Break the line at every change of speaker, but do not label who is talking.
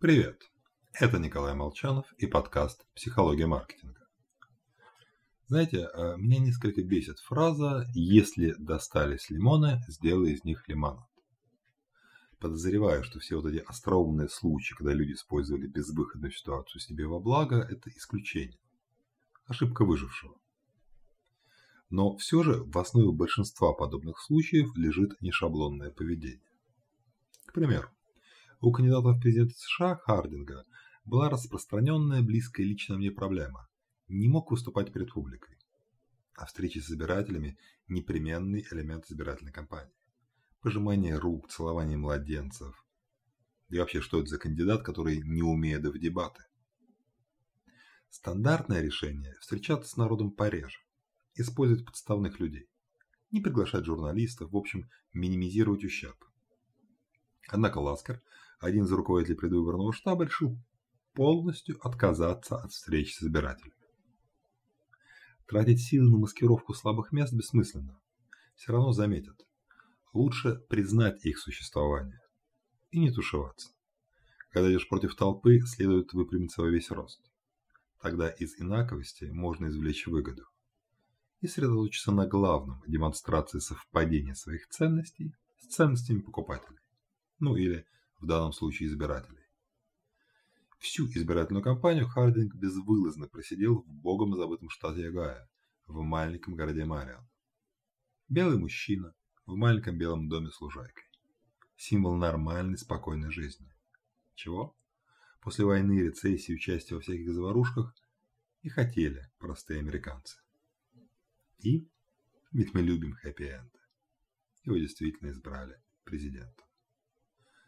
Привет! Это Николай Молчанов и подкаст «Психология маркетинга». Знаете, э, меня несколько бесит фраза «если достались лимоны, сделай из них лимонад». Подозреваю, что все вот эти остроумные случаи, когда люди использовали безвыходную ситуацию себе во благо, это исключение. Ошибка выжившего. Но все же в основе большинства подобных случаев лежит нешаблонное поведение. К примеру, у кандидата в президенты США Хардинга была распространенная близкая лично мне проблема. Не мог выступать перед публикой. А встречи с избирателями – непременный элемент избирательной кампании. Пожимание рук, целование младенцев. И вообще, что это за кандидат, который не умеет в дебаты? Стандартное решение – встречаться с народом пореже, использовать подставных людей, не приглашать журналистов, в общем, минимизировать ущерб. Однако Ласкер, один из руководителей предвыборного штаба, решил полностью отказаться от встреч с избирателями. Тратить силы на маскировку слабых мест бессмысленно. Все равно заметят. Лучше признать их существование и не тушеваться. Когда идешь против толпы, следует выпрямиться во весь рост. Тогда из инаковости можно извлечь выгоду и сосредоточиться на главном – демонстрации совпадения своих ценностей с ценностями покупателей. Ну или, в данном случае, избирателей. Всю избирательную кампанию Хардинг безвылазно просидел в богом забытом штате Огайо, в маленьком городе Мариан. Белый мужчина в маленьком белом доме с лужайкой. Символ нормальной, спокойной жизни. Чего? После войны, рецессии, участия во всяких заварушках и хотели простые американцы. И? Ведь мы любим хэппи-энды. Его действительно избрали президентом.